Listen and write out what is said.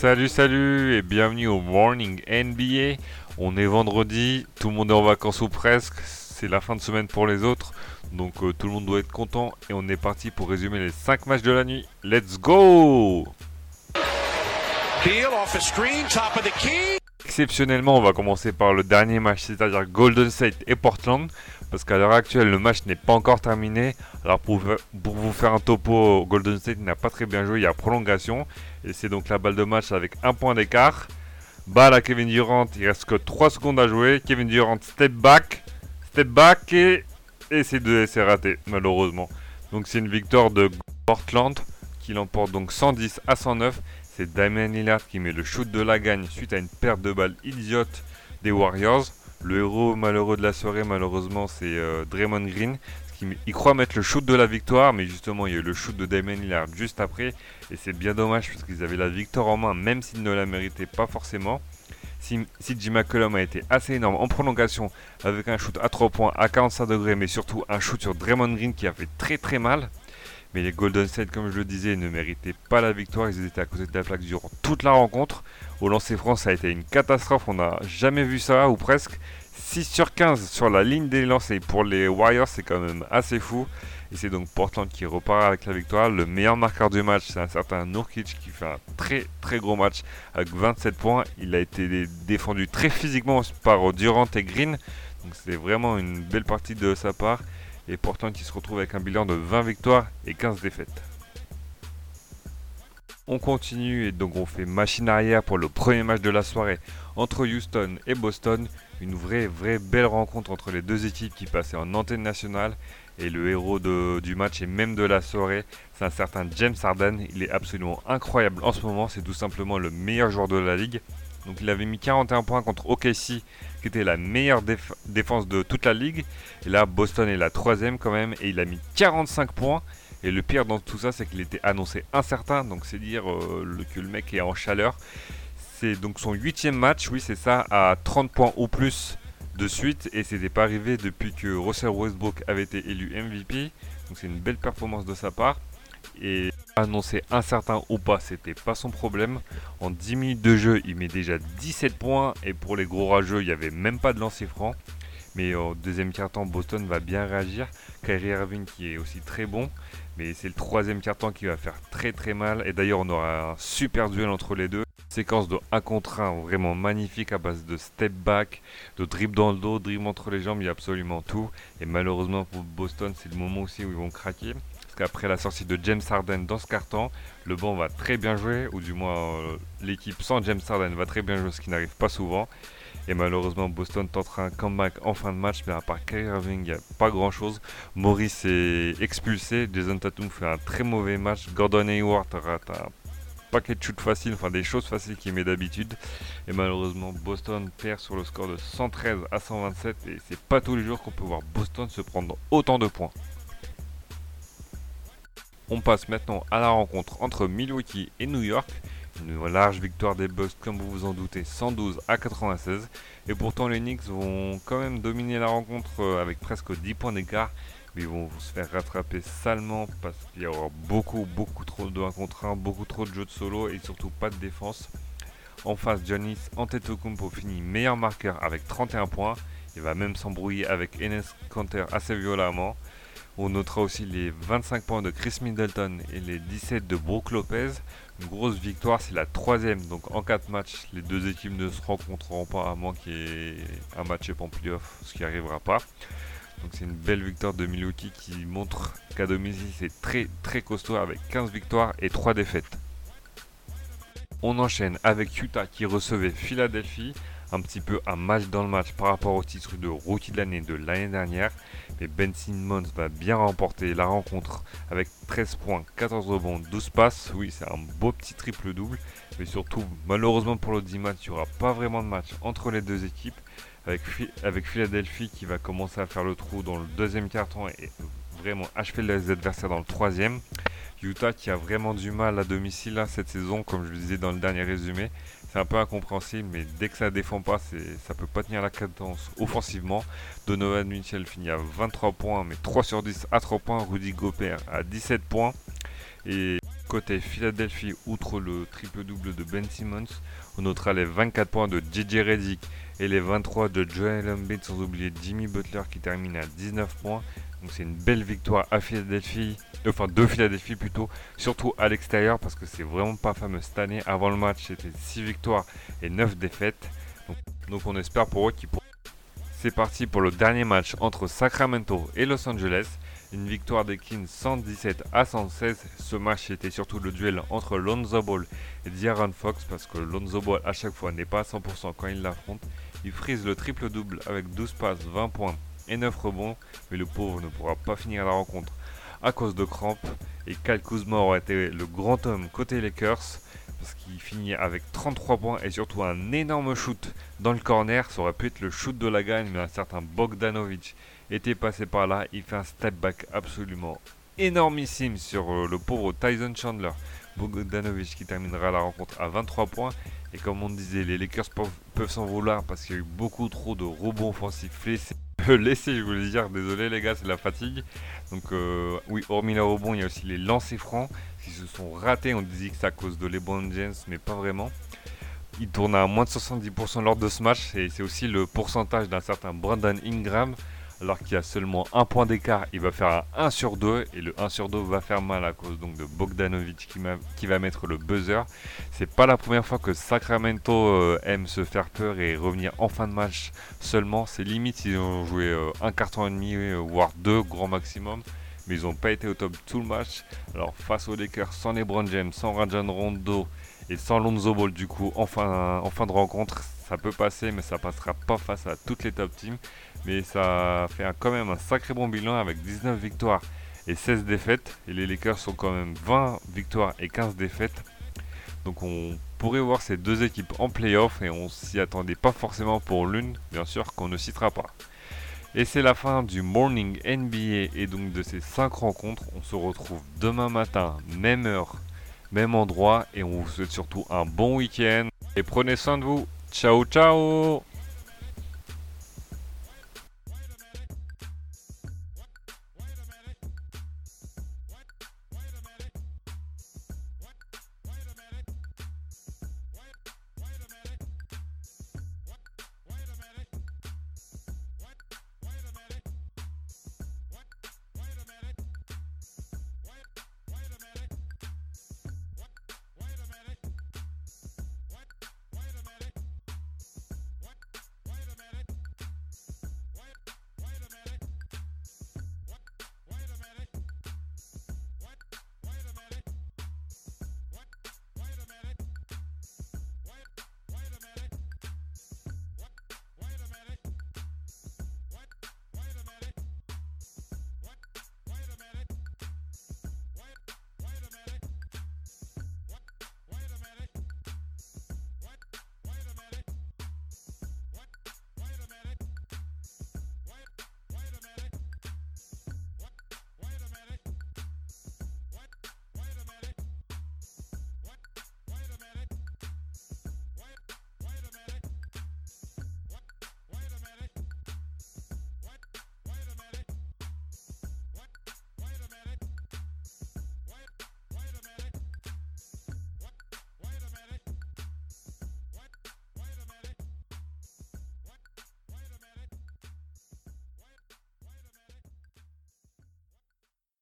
Salut, salut et bienvenue au Morning NBA. On est vendredi, tout le monde est en vacances ou presque, c'est la fin de semaine pour les autres, donc euh, tout le monde doit être content et on est parti pour résumer les 5 matchs de la nuit. Let's go Exceptionnellement, on va commencer par le dernier match, c'est-à-dire Golden State et Portland, parce qu'à l'heure actuelle, le match n'est pas encore terminé. Alors pour, pour vous faire un topo, Golden State n'a pas très bien joué, il y a prolongation, et c'est donc la balle de match avec un point d'écart. Balle à Kevin Durant, il reste que 3 secondes à jouer. Kevin Durant step back, step back et, et c'est raté malheureusement. Donc c'est une victoire de Portland qui l'emporte donc 110 à 109. C'est Damien Lillard qui met le shoot de la gagne suite à une perte de balle idiote des Warriors. Le héros malheureux de la soirée malheureusement c'est euh, Draymond Green il croit mettre le shoot de la victoire, mais justement, il y a eu le shoot de Damon Lillard juste après. Et c'est bien dommage parce qu'ils avaient la victoire en main, même s'ils ne la méritaient pas forcément. Si, Jim McCollum a été assez énorme en prolongation avec un shoot à 3 points à 45 degrés, mais surtout un shoot sur Draymond Green qui a fait très très mal. Mais les Golden State, comme je le disais, ne méritaient pas la victoire. Ils étaient à côté de la plaque durant toute la rencontre. Au lancer France, ça a été une catastrophe. On n'a jamais vu ça, ou presque. 6 sur 15 sur la ligne des lancers pour les Warriors, c'est quand même assez fou. Et c'est donc Portland qui repart avec la victoire. Le meilleur marqueur du match, c'est un certain Nurkic qui fait un très très gros match avec 27 points. Il a été défendu très physiquement par Durant et Green. Donc c'est vraiment une belle partie de sa part. Et Portland qui se retrouve avec un bilan de 20 victoires et 15 défaites. On continue et donc on fait machine arrière pour le premier match de la soirée entre Houston et Boston. Une vraie, vraie belle rencontre entre les deux équipes qui passaient en antenne nationale. Et le héros du match et même de la soirée, c'est un certain James Harden. Il est absolument incroyable en ce moment. C'est tout simplement le meilleur joueur de la ligue. Donc il avait mis 41 points contre OKC, qui était la meilleure défense de toute la ligue. Et là, Boston est la troisième quand même, et il a mis 45 points. Et le pire dans tout ça, c'est qu'il était annoncé incertain, donc c'est dire euh, que le mec est en chaleur. C'est donc son huitième match, oui c'est ça, à 30 points ou plus de suite, et c'était pas arrivé depuis que Russell Westbrook avait été élu MVP. Donc c'est une belle performance de sa part. Et annoncé incertain ou pas, c'était pas son problème. En 10 minutes de jeu, il met déjà 17 points, et pour les gros rageux, il n'y avait même pas de lancer franc. Mais au deuxième quart-temps, Boston va bien réagir. Kyrie Irving qui est aussi très bon. Mais c'est le troisième quart-temps qui va faire très très mal. Et d'ailleurs, on aura un super duel entre les deux. Séquence de 1 contre 1 vraiment magnifique à base de step back, de dribble dans le dos, dribble entre les jambes, il y a absolument tout. Et malheureusement pour Boston, c'est le moment aussi où ils vont craquer. Parce qu'après la sortie de James Harden dans ce carton, le banc va très bien jouer, ou du moins euh, l'équipe sans James Harden va très bien jouer, ce qui n'arrive pas souvent. Et malheureusement, Boston tentera un comeback en fin de match, mais à part Kyrie Irving, il n'y a pas grand chose. Maurice est expulsé, Jason Tatum fait un très mauvais match, Gordon Hayward rate un paquet de shoots faciles, enfin des choses faciles qu'il met d'habitude. Et malheureusement, Boston perd sur le score de 113 à 127, et c'est pas tous les jours qu'on peut voir Boston se prendre autant de points. On passe maintenant à la rencontre entre Milwaukee et New York. Une large victoire des Bucks, comme vous vous en doutez, 112 à 96. Et pourtant, les Knicks vont quand même dominer la rencontre euh, avec presque 10 points d'écart. Mais ils vont se faire rattraper salement parce qu'il y aura beaucoup, beaucoup trop de 1 contre 1, beaucoup trop de jeux de solo et surtout pas de défense. En face, Giannis Antetokounmpo finit meilleur marqueur avec 31 points. Il va même s'embrouiller avec Enes Kanter assez violemment. On notera aussi les 25 points de Chris Middleton et les 17 de Brook Lopez. Une grosse victoire, c'est la troisième. Donc en 4 matchs, les deux équipes ne se rencontreront pas à moins qu'il y ait un match en playoff, ce qui n'arrivera pas. Donc c'est une belle victoire de Milwaukee qui montre qu'à domicile c'est très très costaud avec 15 victoires et 3 défaites. On enchaîne avec Utah qui recevait Philadelphie un petit peu un match dans le match par rapport au titre de rookie de l'année de l'année dernière. Mais Ben Simmons va bien remporter la rencontre avec 13 points, 14 rebonds, 12 passes. Oui, c'est un beau petit triple-double. Mais surtout, malheureusement pour le 10 match, il n'y aura pas vraiment de match entre les deux équipes. Avec, avec Philadelphie qui va commencer à faire le trou dans le deuxième carton et vraiment achever les adversaires dans le troisième. Utah qui a vraiment du mal à domicile cette saison, comme je le disais dans le dernier résumé c'est un peu incompréhensible, mais dès que ça défend pas, ça peut pas tenir la cadence offensivement. Donovan Mitchell finit à 23 points, mais 3 sur 10 à 3 points. Rudy Gobert à 17 points. Et Côté Philadelphie, outre le triple-double de Ben Simmons, on notera les 24 points de JJ Redick et les 23 de Joel Embiid, sans oublier Jimmy Butler qui termine à 19 points. Donc c'est une belle victoire à Philadelphie, enfin de Philadelphie plutôt, surtout à l'extérieur parce que c'est vraiment pas fameux cette année. Avant le match, c'était 6 victoires et 9 défaites. Donc, on espère pour eux qu'ils pourront. C'est parti pour le dernier match entre Sacramento et Los Angeles. Une victoire des Kings 117 à 116. Ce match était surtout le duel entre Lonzo Ball et D'Aaron Fox parce que Lonzo Ball à chaque fois n'est pas à 100% quand il l'affronte. Il frise le triple-double avec 12 passes, 20 points et 9 rebonds, mais le pauvre ne pourra pas finir la rencontre à cause de crampes. Et Kyle Kuzma aura été le grand homme côté Lakers parce qu'il finit avec 33 points et surtout un énorme shoot dans le corner. Ça aurait pu être le shoot de la gagne, mais un certain Bogdanovic était passé par là. Il fait un step back absolument énormissime sur euh, le pauvre Tyson Chandler. Bogdanovic qui terminera la rencontre à 23 points. Et comme on disait, les Lakers peuvent, s'en vouloir parce qu'il y a eu beaucoup trop de rebonds offensifs laissés. laissés, je voulais dire, désolé les gars, c'est la fatigue. Donc euh, oui, hormis les rebonds, il y a aussi les lancers francs qui se sont ratés. On disait que c'est à cause de LeBron James, mais pas vraiment. Il tourne à moins de 70% lors de ce match et c'est aussi le pourcentage d'un certain Brandon Ingram alors qu'il y a seulement un point d'écart, il va faire un 1 sur 2 et le 1 sur 2 va faire mal à cause donc de Bogdanovic qui, va mettre le buzzer. C'est pas la première fois que Sacramento euh, aime se faire peur et revenir en fin de match seulement. C'est limite ils ont joué euh, un carton et demi euh, voire deux grand maximum. Mais ils n'ont pas été au top tout le match. Alors face aux Lakers sans LeBron James, sans Rajan Rondo et sans Lonzo Ball du coup en fin, de rencontre, ça peut passer mais ça passera pas face à toutes les top teams. Mais ça fait quand même un sacré bon bilan avec 19 victoires et 16 défaites. Et les Lakers sont quand même 20 victoires et 15 défaites. Donc on pourrait voir ces deux équipes en playoff et on s'y attendait pas forcément pour l'une, bien sûr qu'on ne citera pas. Et c'est la fin du Morning NBA et donc de ces 5 rencontres. On se retrouve demain matin, même heure, même endroit et on vous souhaite surtout un bon week-end. Et prenez soin de vous. Ciao ciao